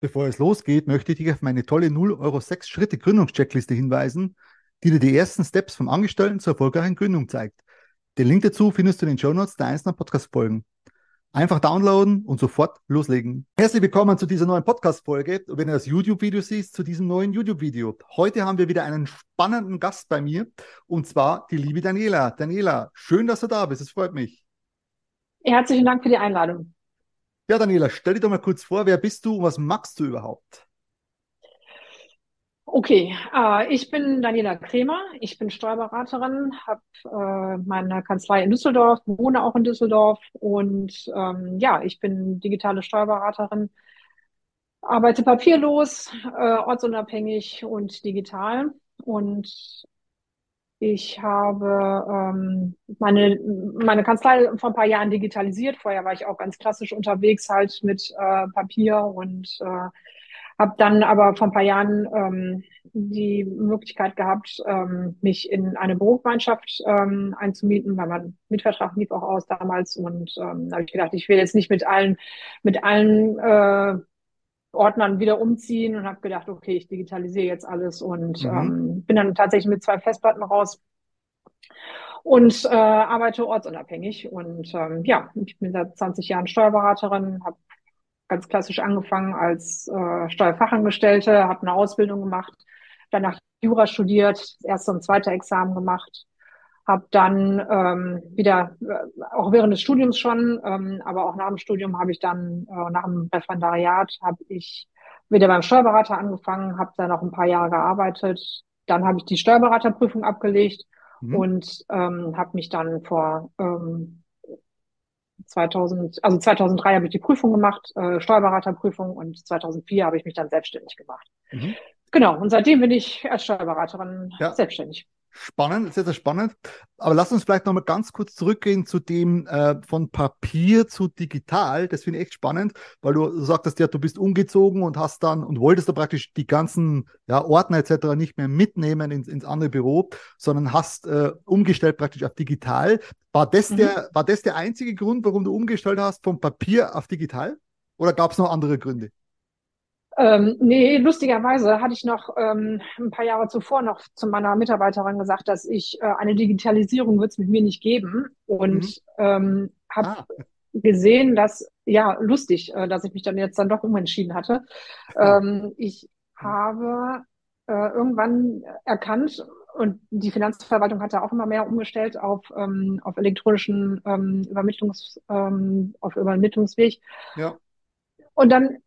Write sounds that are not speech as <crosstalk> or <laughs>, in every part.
Bevor es losgeht, möchte ich dich auf meine tolle 0 Euro 6 Schritte Gründungscheckliste hinweisen, die dir die ersten Steps vom Angestellten zur erfolgreichen Gründung zeigt. Den Link dazu findest du in den Show Notes der einzelnen Podcast-Folgen. Einfach downloaden und sofort loslegen. Herzlich willkommen zu dieser neuen Podcast-Folge. Wenn du das YouTube-Video siehst, zu diesem neuen YouTube-Video. Heute haben wir wieder einen spannenden Gast bei mir und zwar die liebe Daniela. Daniela, schön, dass du da bist. Es freut mich. Herzlichen Dank für die Einladung. Ja, Daniela, stell dich doch mal kurz vor, wer bist du und was magst du überhaupt? Okay, äh, ich bin Daniela Kremer, ich bin Steuerberaterin, habe äh, meine Kanzlei in Düsseldorf, wohne auch in Düsseldorf und ähm, ja, ich bin digitale Steuerberaterin, arbeite papierlos, äh, ortsunabhängig und digital und ich habe ähm, meine, meine Kanzlei vor ein paar Jahren digitalisiert. Vorher war ich auch ganz klassisch unterwegs, halt mit äh, Papier und äh, habe dann aber vor ein paar Jahren ähm, die Möglichkeit gehabt, ähm, mich in eine Bürogemeinschaft ähm, einzumieten, weil mein Mietvertrag lief auch aus damals. Und ähm, habe ich gedacht, ich will jetzt nicht mit allen, mit allen äh, Ordnern wieder umziehen und habe gedacht, okay, ich digitalisiere jetzt alles und mhm. ähm, bin dann tatsächlich mit zwei Festplatten raus und äh, arbeite ortsunabhängig. Und ähm, ja, ich bin seit 20 Jahren Steuerberaterin, habe ganz klassisch angefangen als äh, Steuerfachangestellte, habe eine Ausbildung gemacht, danach Jura studiert, das erste und zweite Examen gemacht, habe dann ähm, wieder, äh, auch während des Studiums schon, ähm, aber auch nach dem Studium habe ich dann, äh, nach dem Referendariat, habe ich wieder beim Steuerberater angefangen, habe da noch ein paar Jahre gearbeitet. Dann habe ich die Steuerberaterprüfung abgelegt mhm. und ähm, habe mich dann vor ähm, 2000, also 2003 habe ich die Prüfung gemacht, äh, Steuerberaterprüfung und 2004 habe ich mich dann selbstständig gemacht. Mhm. Genau, und seitdem bin ich als Steuerberaterin ja. selbstständig. Spannend, sehr, sehr spannend. Aber lass uns vielleicht nochmal ganz kurz zurückgehen zu dem äh, von Papier zu digital. Das finde ich echt spannend, weil du sagtest ja, du bist umgezogen und hast dann und wolltest da praktisch die ganzen ja, Ordner etc. nicht mehr mitnehmen ins, ins andere Büro, sondern hast äh, umgestellt praktisch auf digital. War das, mhm. der, war das der einzige Grund, warum du umgestellt hast von Papier auf digital? Oder gab es noch andere Gründe? Ähm, nee, lustigerweise hatte ich noch ähm, ein paar Jahre zuvor noch zu meiner Mitarbeiterin gesagt, dass ich äh, eine Digitalisierung wird es mit mir nicht geben und mhm. ähm, habe ah. gesehen, dass ja lustig, äh, dass ich mich dann jetzt dann doch umentschieden hatte. Ähm, ich habe äh, irgendwann erkannt und die Finanzverwaltung hat da auch immer mehr umgestellt auf ähm, auf elektronischen ähm, Übermittlungs ähm, auf Übermittlungsweg. Ja. Und dann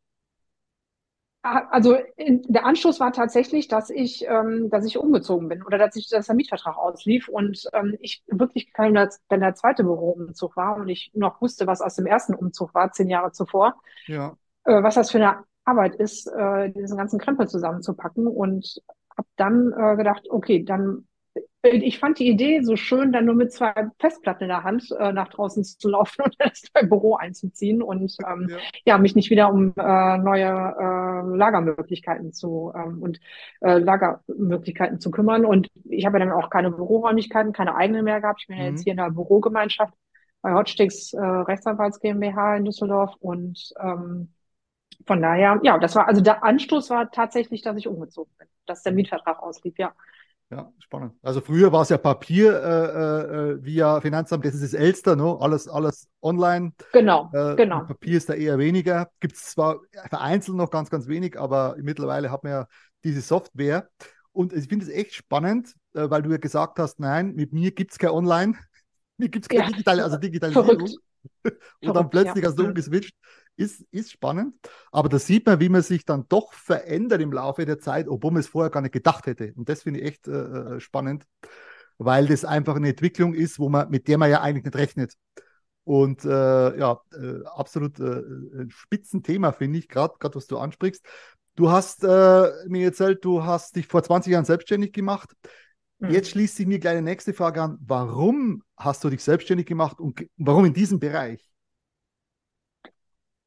also in, der Anschluss war tatsächlich, dass ich, ähm, dass ich umgezogen bin oder dass ich, dass der Mietvertrag auslief und ähm, ich wirklich kein, wenn der zweite Büroumzug war und ich noch wusste, was aus dem ersten Umzug war, zehn Jahre zuvor, ja. äh, was das für eine Arbeit ist, äh, diesen ganzen Krempel zusammenzupacken und habe dann äh, gedacht, okay, dann ich fand die Idee so schön, dann nur mit zwei Festplatten in der Hand äh, nach draußen zu laufen <laughs> und das Büro einzuziehen und ähm, ja. ja. mich nicht wieder um äh, neue äh, Lagermöglichkeiten zu ähm, und äh, Lagermöglichkeiten zu kümmern. Und ich habe ja dann auch keine Büroräumlichkeiten, keine eigenen mehr gehabt. Ich bin mhm. ja jetzt mhm. hier in der Bürogemeinschaft bei Hotsticks äh, Rechtsanwalts GmbH in Düsseldorf und ähm, von daher, ja, das war, also der Anstoß war tatsächlich, dass ich umgezogen bin, dass der Mietvertrag auslief, ja. Ja, spannend. Also früher war es ja Papier äh, äh, via Finanzamt, das ist das Elster, ne? alles, alles online. Genau, äh, genau. Papier ist da eher weniger. Gibt es zwar vereinzelt noch ganz, ganz wenig, aber mittlerweile hat man ja diese Software. Und ich finde es echt spannend, äh, weil du ja gesagt hast, nein, mit mir gibt es kein Online, <laughs> mir gibt es keine ja. digitale, also Digitalisierung. Verrückt. <laughs> Und dann plötzlich ja. hast du umgeswitcht ist, ist spannend. Aber da sieht man, wie man sich dann doch verändert im Laufe der Zeit, obwohl man es vorher gar nicht gedacht hätte. Und das finde ich echt äh, äh, spannend, weil das einfach eine Entwicklung ist, wo man, mit der man ja eigentlich nicht rechnet. Und äh, ja, äh, absolut äh, ein Spitzenthema, finde ich, gerade was du ansprichst. Du hast äh, mir erzählt, du hast dich vor 20 Jahren selbstständig gemacht. Mhm. Jetzt schließt sich mir gleich eine nächste Frage an. Warum hast du dich selbstständig gemacht und warum in diesem Bereich?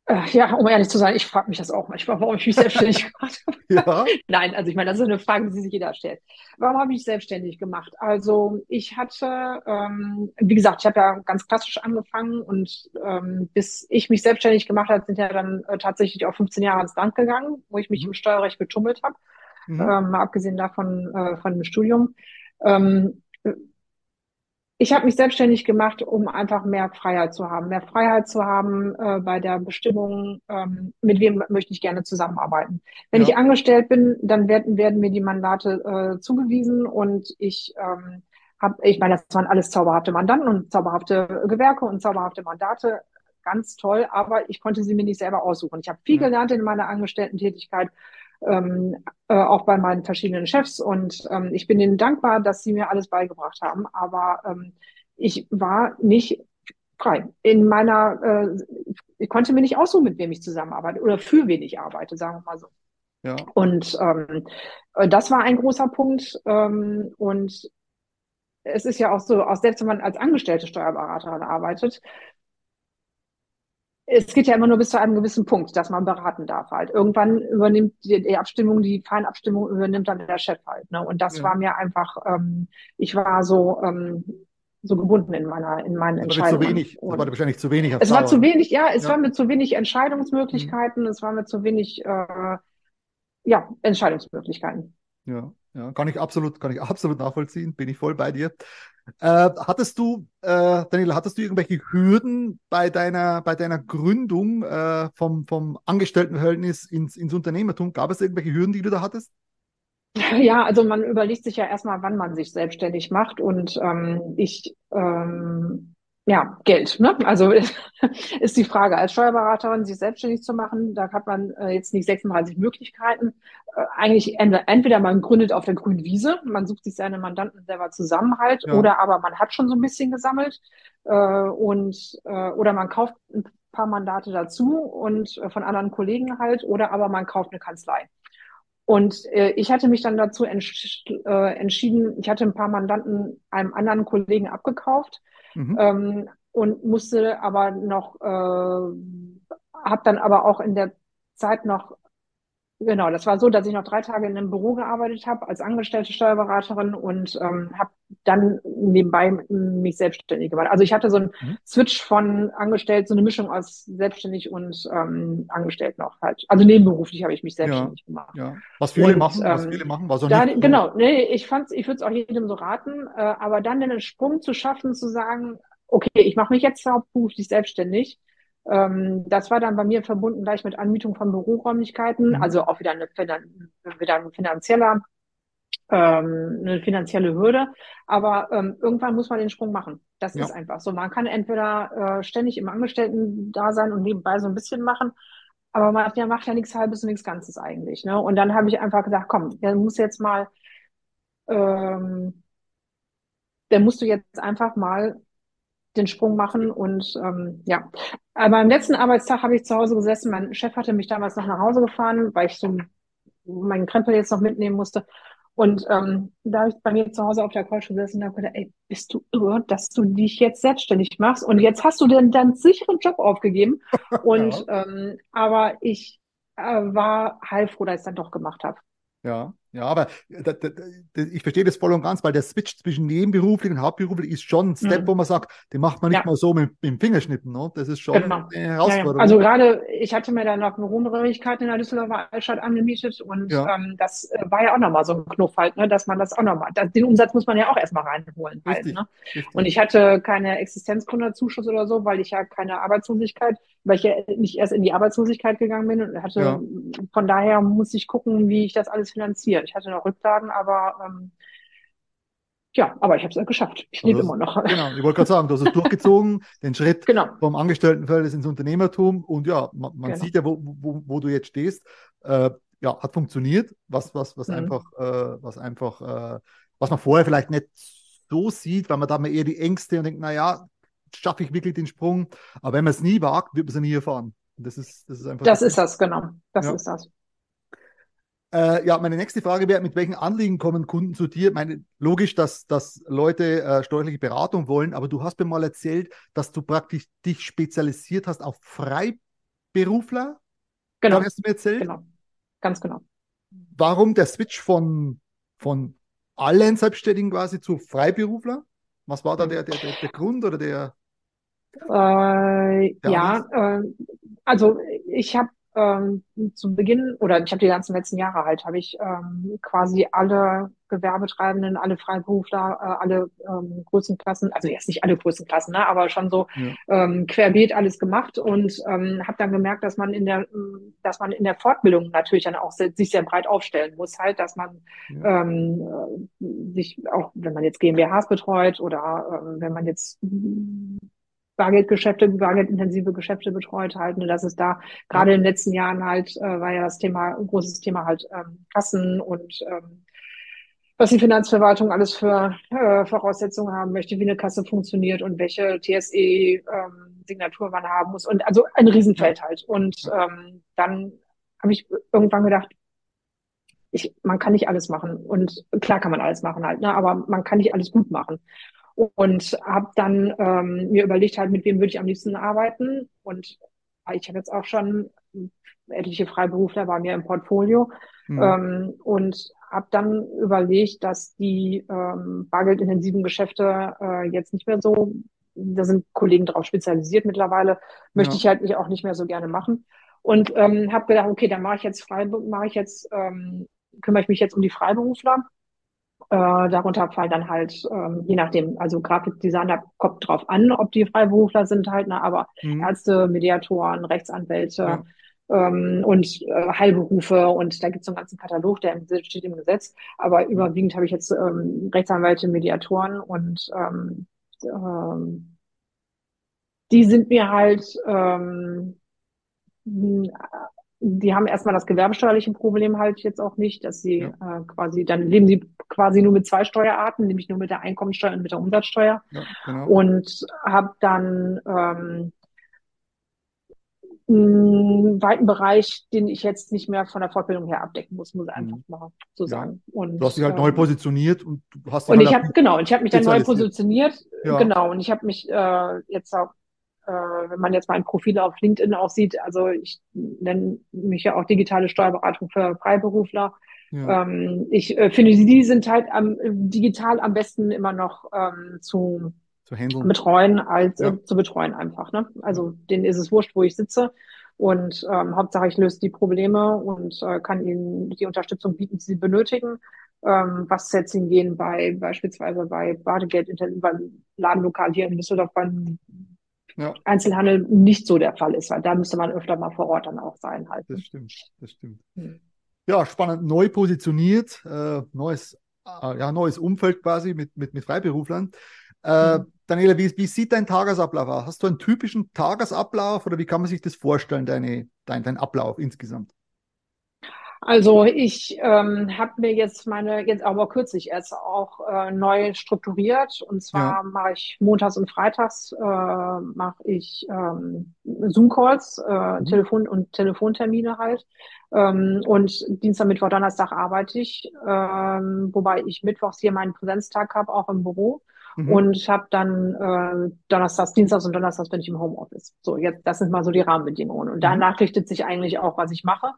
Äh, ja, um ehrlich zu sein, ich frage mich das auch manchmal, warum ich mich selbstständig <laughs> gemacht habe. Ja. <laughs> Nein, also ich meine, das ist eine Frage, die sich jeder stellt. Warum habe ich mich selbstständig gemacht? Also ich hatte, ähm, wie gesagt, ich habe ja ganz klassisch angefangen und ähm, bis ich mich selbstständig gemacht habe, sind ja dann äh, tatsächlich auch 15 Jahre ins Land gegangen, wo ich mich mhm. im Steuerrecht getummelt habe, mhm. ähm, mal abgesehen davon äh, von dem Studium. Ähm, ich habe mich selbstständig gemacht, um einfach mehr Freiheit zu haben. Mehr Freiheit zu haben äh, bei der Bestimmung, ähm, mit wem möchte ich gerne zusammenarbeiten. Wenn ja. ich angestellt bin, dann werden, werden mir die Mandate äh, zugewiesen und ich ähm, habe, ich meine, das waren alles zauberhafte Mandanten und zauberhafte Gewerke und zauberhafte Mandate. Ganz toll, aber ich konnte sie mir nicht selber aussuchen. Ich habe viel ja. gelernt in meiner Angestellten-Tätigkeit ähm, äh, auch bei meinen verschiedenen Chefs. Und ähm, ich bin ihnen dankbar, dass sie mir alles beigebracht haben. Aber ähm, ich war nicht frei. In meiner, äh, ich konnte mir nicht aussuchen, mit wem ich zusammenarbeite oder für wen ich arbeite, sagen wir mal so. Ja. Und ähm, äh, das war ein großer Punkt. Ähm, und es ist ja auch so, auch selbst wenn man als angestellte Steuerberaterin arbeitet, es geht ja immer nur bis zu einem gewissen Punkt, dass man beraten darf halt. Irgendwann übernimmt die, Abstimmung, die Feinabstimmung übernimmt dann der Chef halt. Ne? Und das ja. war mir einfach, ähm, ich war so, ähm, so gebunden in meiner, in meinen Entscheidungen. Zu wenig. Und war wahrscheinlich zu wenig. Es war zu wenig, ja, es ja. war mir zu wenig Entscheidungsmöglichkeiten, mhm. es war mir zu wenig, äh, ja, Entscheidungsmöglichkeiten. Ja, ja, kann ich absolut, kann ich absolut nachvollziehen, bin ich voll bei dir. Äh, hattest du, äh, Daniela, hattest du irgendwelche Hürden bei deiner, bei deiner Gründung äh, vom, vom Angestelltenverhältnis ins, ins Unternehmertum? Gab es irgendwelche Hürden, die du da hattest? <laughs> Ja, also man überlegt sich ja erstmal, wann man sich selbstständig macht. Und ähm, ich ähm, ja, Geld. Ne? Also <laughs> ist die Frage, als Steuerberaterin sich selbstständig zu machen, da hat man äh, jetzt nicht 36 Möglichkeiten. Äh, eigentlich entweder, entweder man gründet auf der grünen Wiese, man sucht sich seine Mandanten selber zusammen halt, ja. oder aber man hat schon so ein bisschen gesammelt äh, und äh, oder man kauft ein paar Mandate dazu und äh, von anderen Kollegen halt, oder aber man kauft eine Kanzlei. Und äh, ich hatte mich dann dazu entsch äh, entschieden, ich hatte ein paar Mandanten einem anderen Kollegen abgekauft Mhm. Ähm, und musste aber noch, äh, habe dann aber auch in der Zeit noch Genau, das war so, dass ich noch drei Tage in einem Büro gearbeitet habe als angestellte Steuerberaterin und ähm, habe dann nebenbei mich selbstständig gemacht. Also ich hatte so einen mhm. Switch von angestellt, so eine Mischung aus selbstständig und ähm, angestellt noch halt. Also nebenberuflich habe ich mich selbstständig ja, gemacht. Ja. Was viele und, machen, was ähm, viele machen, war so da, nicht. Genau, nee, ich fand's, ich würde es auch jedem so raten, äh, aber dann den Sprung zu schaffen, zu sagen, okay, ich mache mich jetzt hauptberuflich selbstständig ähm, das war dann bei mir verbunden gleich mit Anmietung von Büroräumlichkeiten, mhm. also auch wieder, eine, wieder ein finanzieller, ähm, eine finanzielle Hürde. Aber ähm, irgendwann muss man den Sprung machen. Das ja. ist einfach so. Man kann entweder äh, ständig im Angestellten da sein und nebenbei so ein bisschen machen, aber man ja, macht ja nichts Halbes und nichts Ganzes eigentlich. Ne? Und dann habe ich einfach gesagt, komm, der muss jetzt mal, ähm, der musst du jetzt einfach mal den Sprung machen und ähm, ja. Aber am letzten Arbeitstag habe ich zu Hause gesessen. Mein Chef hatte mich damals noch nach Hause gefahren, weil ich so meinen Krempel jetzt noch mitnehmen musste. Und ähm, da habe ich bei mir zu Hause auf der Couch gesessen und habe gedacht, ey, bist du irre, dass du dich jetzt selbstständig machst und jetzt hast du denn deinen sicheren Job aufgegeben. <laughs> Und ja. ähm, aber ich äh, war heilfroh, dass ich es dann doch gemacht habe. Ja, ja, aber ich verstehe das voll und ganz, weil der Switch zwischen nebenberuflich und hauptberuflich ist schon ein Step, mhm. wo man sagt, den macht man nicht ja. mal so mit, mit, dem Fingerschnippen. Ne? Das ist schon genau. eine Herausforderung. Ja, ja. Also gerade, ich hatte mir dann noch Büroräumlichkeiten in der Düsseldorfer Altstadt angemietet und ähm, das äh, war ja auch nochmal so ein Knuff halt, ne, dass man das auch nochmal, den Umsatz muss man ja auch erstmal reinholen halt. Richtig, ne? Richtig. Und ich hatte keine Existenzgründerzuschuss oder so, weil ich ja keine Arbeitslosigkeit, weil ich ja nicht erst in die Arbeitslosigkeit gegangen bin und hatte, von daher muss ich gucken, wie ich das alles finanziere. Ich hatte noch Rücklagen, aber ähm, ja, aber ich habe es geschafft. Ich lebe also, immer noch. Genau, ich wollte gerade sagen, du hast es durchgezogen, <laughs> den Schritt genau. vom Angestelltenverhältnis ins Unternehmertum und ja, man, man genau. sieht ja, wo, wo, wo du jetzt stehst. Äh, ja, hat funktioniert, was, was, was mhm. einfach, äh, was einfach, äh, was man vorher vielleicht nicht so sieht, weil man da mal eher die Ängste und denkt, naja, schaffe ich wirklich den Sprung. Aber wenn man es nie wagt, wird man es nie erfahren. Das ist, das ist einfach. Das ist das, genau. Das ja. ist das. Äh, ja, meine nächste Frage wäre, mit welchen Anliegen kommen Kunden zu dir? Meine, logisch, dass, dass Leute äh, steuerliche Beratung wollen, aber du hast mir mal erzählt, dass du praktisch dich spezialisiert hast auf Frei Freiberufler? Genau. Hast du mir erzählt. Genau. Ganz genau. Warum der Switch von, von allen Selbstständigen quasi zu Freiberufler? Was war da der, der, der, der Grund oder der? Äh, ja, äh, also ich habe ähm, zu Beginn oder ich habe die ganzen letzten Jahre halt, habe ich ähm, quasi alle Gewerbetreibenden, alle Freiberufler, äh, alle ähm, Größenklassen, also jetzt nicht alle Größenklassen, ne, aber schon so ja. ähm, querbeet alles gemacht und ähm, habe dann gemerkt, dass man in der, dass man in der Fortbildung natürlich dann auch sehr, sich sehr breit aufstellen muss, halt, dass man ja. ähm, sich auch, wenn man jetzt GmbHs betreut oder äh, wenn man jetzt Bargeldgeschäfte, bargeldintensive Geschäfte betreut halt, ne, dass es da gerade in den letzten Jahren halt, äh, war ja das Thema, ein großes Thema halt ähm, Kassen und ähm, was die Finanzverwaltung alles für äh, Voraussetzungen haben möchte, wie eine Kasse funktioniert und welche TSE-Signatur ähm, man haben muss. Und also ein Riesenfeld halt. Und ähm, dann habe ich irgendwann gedacht, ich, man kann nicht alles machen. Und klar kann man alles machen halt, ne? aber man kann nicht alles gut machen und habe dann ähm, mir überlegt halt, mit wem würde ich am liebsten arbeiten und ich habe jetzt auch schon etliche Freiberufler bei mir im Portfolio mhm. ähm, und habe dann überlegt, dass die ähm, bargeldintensiven Geschäfte äh, jetzt nicht mehr so, da sind Kollegen drauf spezialisiert mittlerweile, möchte ja. ich halt nicht, auch nicht mehr so gerne machen und ähm, habe gedacht, okay, dann mache ich jetzt frei, mache ich jetzt ähm, kümmere ich mich jetzt um die Freiberufler äh, darunter fallen dann halt, ähm, je nachdem, also Grafikdesigner kommt drauf an, ob die Freiberufler sind halt, ne, aber mhm. Ärzte, Mediatoren, Rechtsanwälte ja. ähm, und äh, Heilberufe und da gibt es so einen ganzen Katalog, der steht im Gesetz. Aber überwiegend habe ich jetzt ähm, Rechtsanwälte, Mediatoren und ähm, ähm, die sind mir halt ähm, die haben erstmal das gewerbesteuerliche Problem halt jetzt auch nicht, dass sie ja. äh, quasi, dann leben sie quasi nur mit zwei Steuerarten, nämlich nur mit der Einkommensteuer und mit der Umsatzsteuer. Ja, genau. Und habe dann ähm, einen weiten Bereich, den ich jetzt nicht mehr von der Fortbildung her abdecken muss, muss ich einfach mhm. mal so sagen. Ja. Und, du hast dich halt ähm, neu positioniert und du hast Und halt ich habe genau, ich habe mich dann neu positioniert, genau, und ich habe mich äh, jetzt auch äh, wenn man jetzt mein Profil auf LinkedIn auch sieht, also ich nenne mich ja auch digitale Steuerberatung für Freiberufler. Ja. Ähm, ich äh, finde, die sind halt am, digital am besten immer noch ähm, zu, zu betreuen, als ja. äh, zu betreuen einfach. Ne? Also denen ist es wurscht, wo ich sitze. Und ähm, Hauptsache, ich löse die Probleme und äh, kann ihnen die Unterstützung bieten, die sie benötigen. Ähm, was jetzt hingehen bei beispielsweise bei Badegeld, beim Ladenlokal hier in Düsseldorf beim ja. Einzelhandel nicht so der Fall ist, weil da müsste man öfter mal vor Ort dann auch sein halt. Das stimmt, das stimmt. Hm. Ja, spannend, neu positioniert, äh, neues, äh, ja, neues Umfeld quasi mit, mit, mit Freiberuflern. Äh, mhm. Daniela, wie, wie sieht dein Tagesablauf aus? Hast du einen typischen Tagesablauf oder wie kann man sich das vorstellen, deine, dein, dein Ablauf insgesamt? Also ich ähm, habe mir jetzt meine, jetzt aber kürzlich erst auch äh, neu strukturiert. Und zwar ja. mache ich montags und freitags äh, mache ich ähm, Zoom-Calls, äh, mhm. Telefon- und Telefontermine halt. Ähm, und Dienstag, Mittwoch, Donnerstag arbeite ich, ähm, wobei ich mittwochs hier meinen Präsenztag habe, auch im Büro. Mhm. Und habe dann äh, Donnerstags, Dienstags und Donnerstags bin ich im Homeoffice. So, jetzt, das sind mal so die Rahmenbedingungen. Und danach mhm. richtet sich eigentlich auch, was ich mache.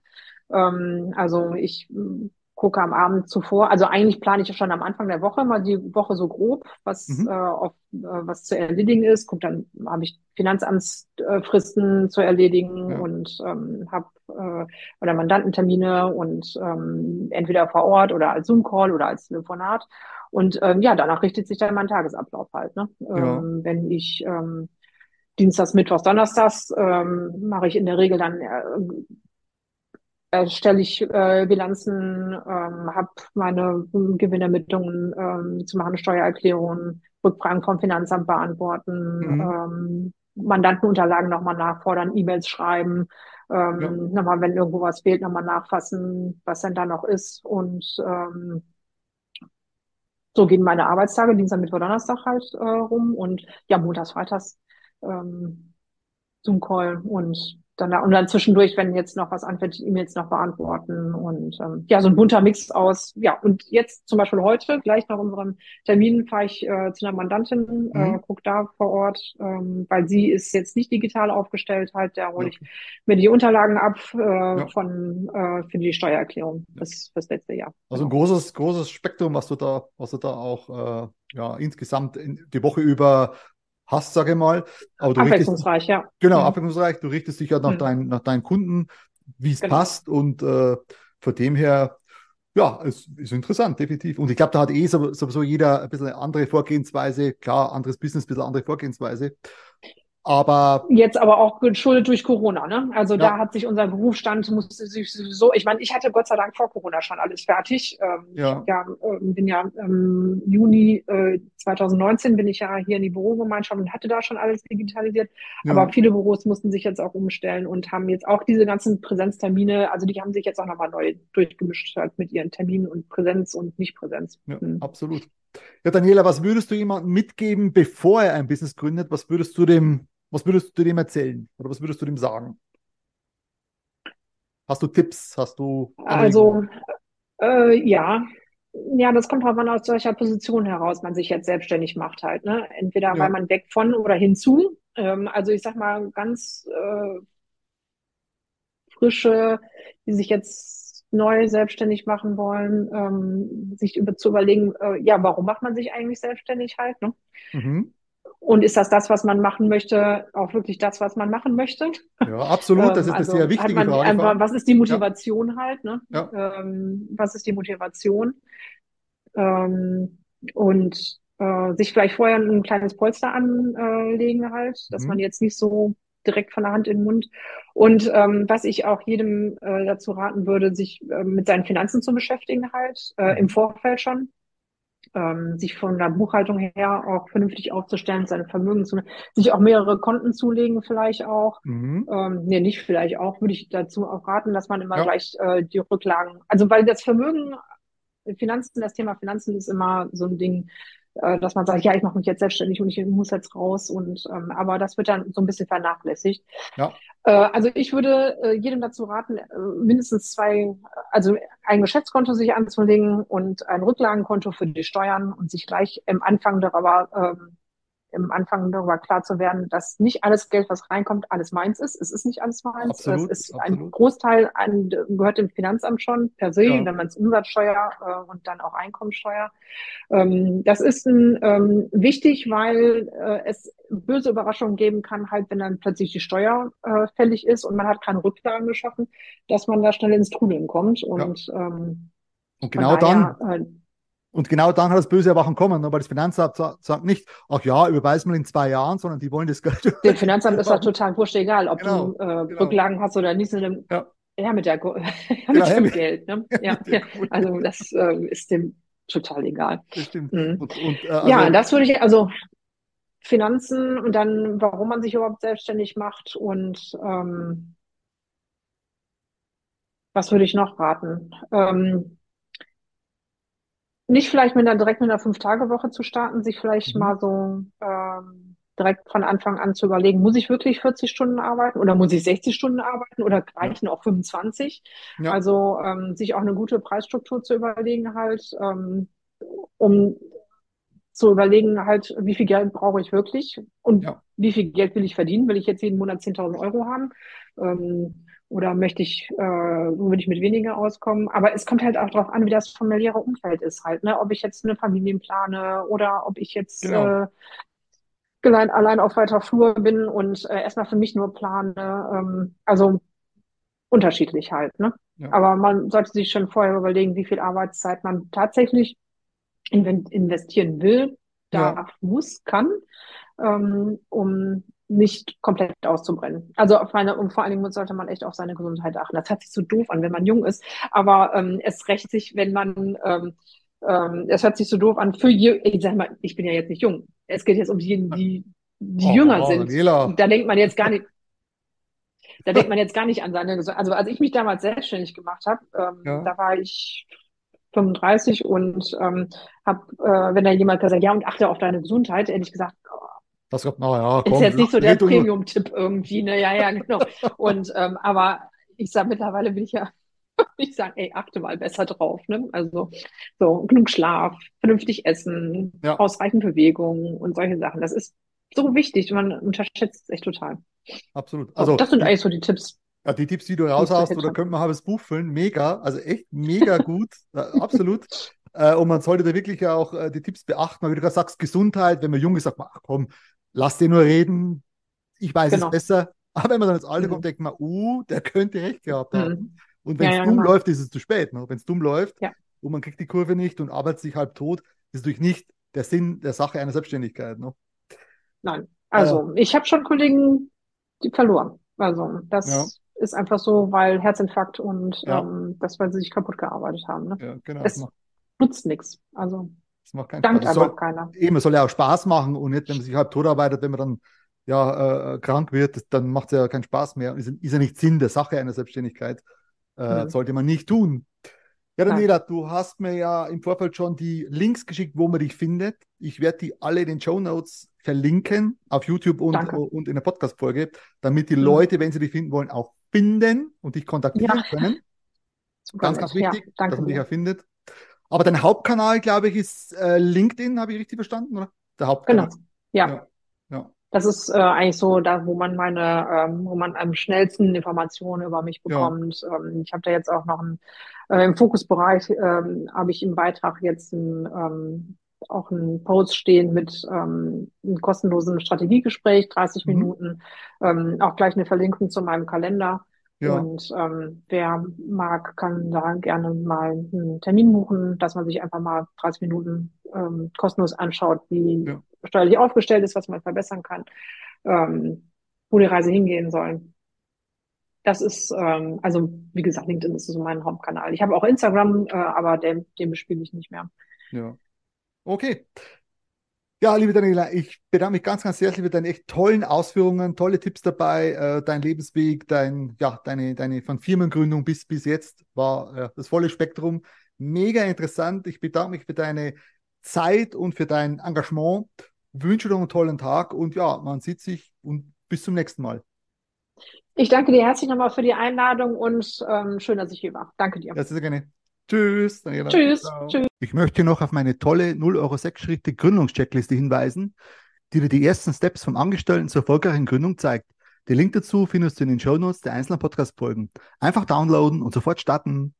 Ähm, also ich hm, gucke am Abend zuvor. Also eigentlich plane ich schon am Anfang der Woche mal die Woche so grob, was mhm. äh, auf, äh, was zu erledigen ist. Guck, dann habe ich Finanzamtsfristen zu erledigen ja. und ähm, habe äh, oder Mandantentermine und ähm, entweder vor Ort oder als Zoom-Call oder als Telefonat. Und ähm, ja, danach richtet sich dann mein Tagesablauf halt. Ne? Ja. Ähm, wenn ich ähm, Dienstags, Mittwochs, Donnerstags ähm, mache ich in der Regel dann äh, erstelle ich äh, Bilanzen, ähm, habe meine Gewinnermittlungen ähm, zu machen, Steuererklärungen, Rückfragen vom Finanzamt beantworten, mhm. ähm, Mandantenunterlagen nochmal nachfordern, E-Mails schreiben, ähm, ja. nochmal, wenn irgendwo was fehlt, nochmal nachfassen, was denn da noch ist. Und ähm, so gehen meine Arbeitstage, Dienstag, Mittwoch, Donnerstag halt äh, rum und ja, montags, freitags ähm, Zoom-Call und dann und dann zwischendurch, wenn jetzt noch was anfällt, E-Mails noch beantworten und ähm, ja, so ein bunter Mix aus. Ja, und jetzt zum Beispiel heute, gleich nach unserem Termin, fahre ich äh, zu einer Mandantin, äh, mhm. äh, guck da vor Ort, ähm, weil sie ist jetzt nicht digital aufgestellt, halt, da hole ich mir die Unterlagen ab äh, ja. von äh, für die Steuererklärung fürs, fürs letzte Jahr. Also ein großes, großes Spektrum, was du da, was du da auch äh, ja, insgesamt in, die Woche über hast, sage ich mal. Aber du abwechslungsreich, richtest, ja. Genau, mhm. abwechslungsreich. Du richtest dich ja nach, mhm. dein, nach deinen Kunden, wie es genau. passt. Und äh, von dem her, ja, es ist interessant, definitiv. Und ich glaube, da hat eh sowieso jeder ein bisschen eine andere Vorgehensweise. Klar, anderes Business, ein bisschen andere Vorgehensweise. Aber jetzt aber auch geschuldet durch Corona, ne? Also ja. da hat sich unser Berufsstand musste sich sowieso, ich meine, ich hatte Gott sei Dank vor Corona schon alles fertig. Ähm, ja. ja äh, bin ja im ähm, Juni äh, 2019 bin ich ja hier in die Bürogemeinschaft und hatte da schon alles digitalisiert. Ja. Aber viele Büros mussten sich jetzt auch umstellen und haben jetzt auch diese ganzen Präsenztermine, also die haben sich jetzt auch nochmal neu durchgemischt halt mit ihren Terminen und Präsenz und Nicht-Präsenz. Ja, hm. absolut. Ja, Daniela, was würdest du jemandem mitgeben, bevor er ein Business gründet? Was würdest du dem was würdest du dem erzählen oder was würdest du dem sagen? Hast du Tipps? Hast du. Also, äh, ja. Ja, das kommt auch an aus solcher Position heraus man sich jetzt selbstständig macht halt. Ne? Entweder ja. weil man weg von oder hinzu. Ähm, also ich sag mal ganz äh, frische, die sich jetzt neu selbstständig machen wollen, ähm, sich über, zu überlegen, äh, ja, warum macht man sich eigentlich selbstständig halt? Ne? Mhm. Und ist das das, was man machen möchte, auch wirklich das, was man machen möchte? Ja, absolut. Das <laughs> ist also, eine sehr wichtige Frage. Einfach, was ist die Motivation ja. halt? Ne? Ja. Ähm, was ist die Motivation? Ähm, und äh, sich vielleicht vorher ein kleines Polster anlegen halt, dass mhm. man jetzt nicht so direkt von der Hand in den Mund. Und ähm, was ich auch jedem äh, dazu raten würde, sich äh, mit seinen Finanzen zu beschäftigen halt, äh, mhm. im Vorfeld schon ähm, sich von der Buchhaltung her auch vernünftig aufzustellen, seine Vermögen zu, sich auch mehrere Konten zulegen vielleicht auch. Mhm. Ähm, nee, nicht vielleicht auch, würde ich dazu auch raten, dass man immer ja. gleich äh, die Rücklagen, also weil das Vermögen, Finanzen, das Thema Finanzen ist immer so ein Ding, äh, dass man sagt, ja, ich mache mich jetzt selbstständig und ich muss jetzt raus und ähm, aber das wird dann so ein bisschen vernachlässigt. Ja. Äh, also ich würde äh, jedem dazu raten, äh, mindestens zwei, also ein Geschäftskonto sich anzulegen und ein Rücklagenkonto für die Steuern und sich gleich im Anfang darüber ähm, im Anfang darüber klar zu werden, dass nicht alles Geld, was reinkommt, alles meins ist. Es ist nicht alles meins. Absolut, das ist absolut. ein Großteil an, gehört dem Finanzamt schon per se, ja. wenn man es Umsatzsteuer äh, und dann auch Einkommensteuer. Ähm, das ist ein, ähm, wichtig, weil äh, es böse Überraschungen geben kann, halt, wenn dann plötzlich die Steuer äh, fällig ist und man hat keine Rücklagen geschaffen, dass man da schnell ins Trudeln kommt. Und, ja. ähm, und genau daher, dann äh, und genau dann hat das böse Erwachen kommen, weil das Finanzamt sagt nicht, ach ja, überweis mal in zwei Jahren, sondern die wollen das Geld. Dem Finanzamt ist das <laughs> total wurscht egal, ob genau, du äh, genau. Rücklagen hast oder nicht. Dem, ja. ja, mit, der, <laughs> <laughs> ja, mit dem Geld. Ne? Ja, ja, also das äh, ist dem total egal. Das stimmt. Mhm. Und, und, äh, also, ja, das würde ich, also Finanzen und dann, warum man sich überhaupt selbstständig macht und ähm, was würde ich noch raten? Ähm, nicht vielleicht mit einer, direkt mit einer Fünf-Tage-Woche zu starten, sich vielleicht mhm. mal so ähm, direkt von Anfang an zu überlegen, muss ich wirklich 40 Stunden arbeiten oder muss ich 60 Stunden arbeiten oder reichen auch 25? Ja. Also ähm, sich auch eine gute Preisstruktur zu überlegen halt, ähm, um zu überlegen halt, wie viel Geld brauche ich wirklich und ja. wie viel Geld will ich verdienen? Will ich jetzt jeden Monat 10.000 Euro haben? Ähm, oder möchte ich, äh, würde ich mit weniger auskommen? Aber es kommt halt auch darauf an, wie das familiäre Umfeld ist halt, ne? Ob ich jetzt eine Familie plane oder ob ich jetzt genau. äh, allein, allein auf weiter Flur bin und äh, erstmal für mich nur plane. Ähm, also unterschiedlich halt, ne? Ja. Aber man sollte sich schon vorher überlegen, wie viel Arbeitszeit man tatsächlich investieren will, darf, ja. muss, kann, ähm, um nicht komplett auszubrennen. Also auf meine, und vor allen Dingen sollte man echt auf seine Gesundheit achten. Das hört sich so doof an, wenn man jung ist, aber ähm, es rächt sich, wenn man ähm, ähm, es hört sich so doof an für ich sag mal, ich bin ja jetzt nicht jung. Es geht jetzt um diejenigen, die, die oh, jünger oh, sind. Daniela. Da denkt man jetzt gar nicht, da denkt man jetzt gar nicht an seine Gesundheit. Also als ich mich damals selbstständig gemacht habe, ähm, ja. da war ich 35 und ähm, habe, äh, wenn da jemand gesagt, ja und achte auf deine Gesundheit, ehrlich gesagt, Das kommt, naja, komm, Ist jetzt nicht so der Premium-Tipp irgendwie, ne? Ja, ja, genau. Und, ähm, aber ich sage, mittlerweile bin ich ja, <laughs> ich sage, ey, achte mal besser drauf, ne? Also, so, genug Schlaf, vernünftig essen, ja. ausreichend Bewegung und solche Sachen. Das ist so wichtig. Man unterschätzt es echt total. Absolut. Also, das sind eigentlich so die Tipps. Ja, die Tipps, die du raus hast, oder könnte man halbes Buch füllen, mega, also echt mega <laughs> gut, absolut. Äh, und man sollte da wirklich auch äh, die Tipps beachten, weil wie du gerade sagst, Gesundheit, wenn man jung ist, sagt man, ach komm, lass den nur reden, ich weiß genau. es besser. Aber wenn man dann ins Alter mhm. kommt, denkt man, uh, der könnte recht gehabt haben. Mhm. Und wenn es ja, ja, dumm genau. läuft, ist es zu spät. Ne? Wenn es dumm läuft ja. und man kriegt die Kurve nicht und arbeitet sich halb tot, ist natürlich nicht der Sinn der Sache einer Selbstständigkeit. Ne? Nein, also äh, ich habe schon Kollegen die verloren. Also das ist einfach so, weil Herzinfarkt und ähm, das, weil sie sich kaputt gearbeitet haben. Ne? Ja, genau. Es nutzt nichts. Also das macht keinen Dankt Spaß. Soll, keiner. Eben, es soll ja auch Spaß machen und nicht, wenn man sich halb tot arbeitet, wenn man dann ja äh, krank wird, dann macht es ja keinen Spaß mehr. Ist, ist ja nicht Sinn der Sache einer Selbstständigkeit. Äh, mhm. Sollte man nicht tun. Ja, Daniela, du hast mir ja im Vorfeld schon die Links geschickt, wo man dich findet. Ich werde die alle in den Show Notes verlinken auf YouTube und, und in der Podcast-Folge, damit die mhm. Leute, wenn sie dich finden wollen, auch finden und dich kontaktieren ja. können. <laughs> Super ganz, ganz wichtig, ja, dass man dich erfindet. Aber dein Hauptkanal, glaube ich, ist äh, LinkedIn, habe ich richtig verstanden, oder? Der Hauptkanal. Genau. Ja. ja. ja. Das ist äh, eigentlich so, da, wo man meine, ähm, wo man am schnellsten Informationen über mich bekommt. Ja. Ähm, ich habe da jetzt auch noch einen, äh, im Fokusbereich ähm, habe ich im Beitrag jetzt ein, ähm, auch einen Post stehen mit ähm, einem kostenlosen Strategiegespräch, 30 mhm. Minuten, ähm, auch gleich eine Verlinkung zu meinem Kalender. Ja. Und ähm, wer mag, kann da gerne mal einen Termin buchen, dass man sich einfach mal 30 Minuten ähm, kostenlos anschaut, wie ja. steuerlich aufgestellt ist, was man verbessern kann, ähm, wo die Reise hingehen soll. Das ist, ähm, also wie gesagt, LinkedIn ist so mein Hauptkanal. Ich habe auch Instagram, äh, aber den, den bespiele ich nicht mehr. Ja. Okay. Ja, liebe Daniela, ich bedanke mich ganz, ganz herzlich für deine echt tollen Ausführungen, tolle Tipps dabei, äh, dein Lebensweg, dein, ja, deine, deine von Firmengründung bis, bis jetzt war äh, das volle Spektrum. Mega interessant. Ich bedanke mich für deine Zeit und für dein Engagement. Wünsche dir einen tollen Tag und ja, man sieht sich und bis zum nächsten Mal. Ich danke dir herzlich nochmal für die Einladung und ähm, schön, dass ich hier war. Danke dir. Ja, sehr gerne. Tschüss. Daniela. Tschüss. Tschüss. Ich möchte noch auf meine tolle 0 Euro 6 Schritte Gründungscheckliste hinweisen, die dir die ersten Steps vom Angestellten zur erfolgreichen Gründung zeigt. Den Link dazu findest du in den Shownotes der einzelnen Podcast-Folgen. Einfach downloaden und sofort starten.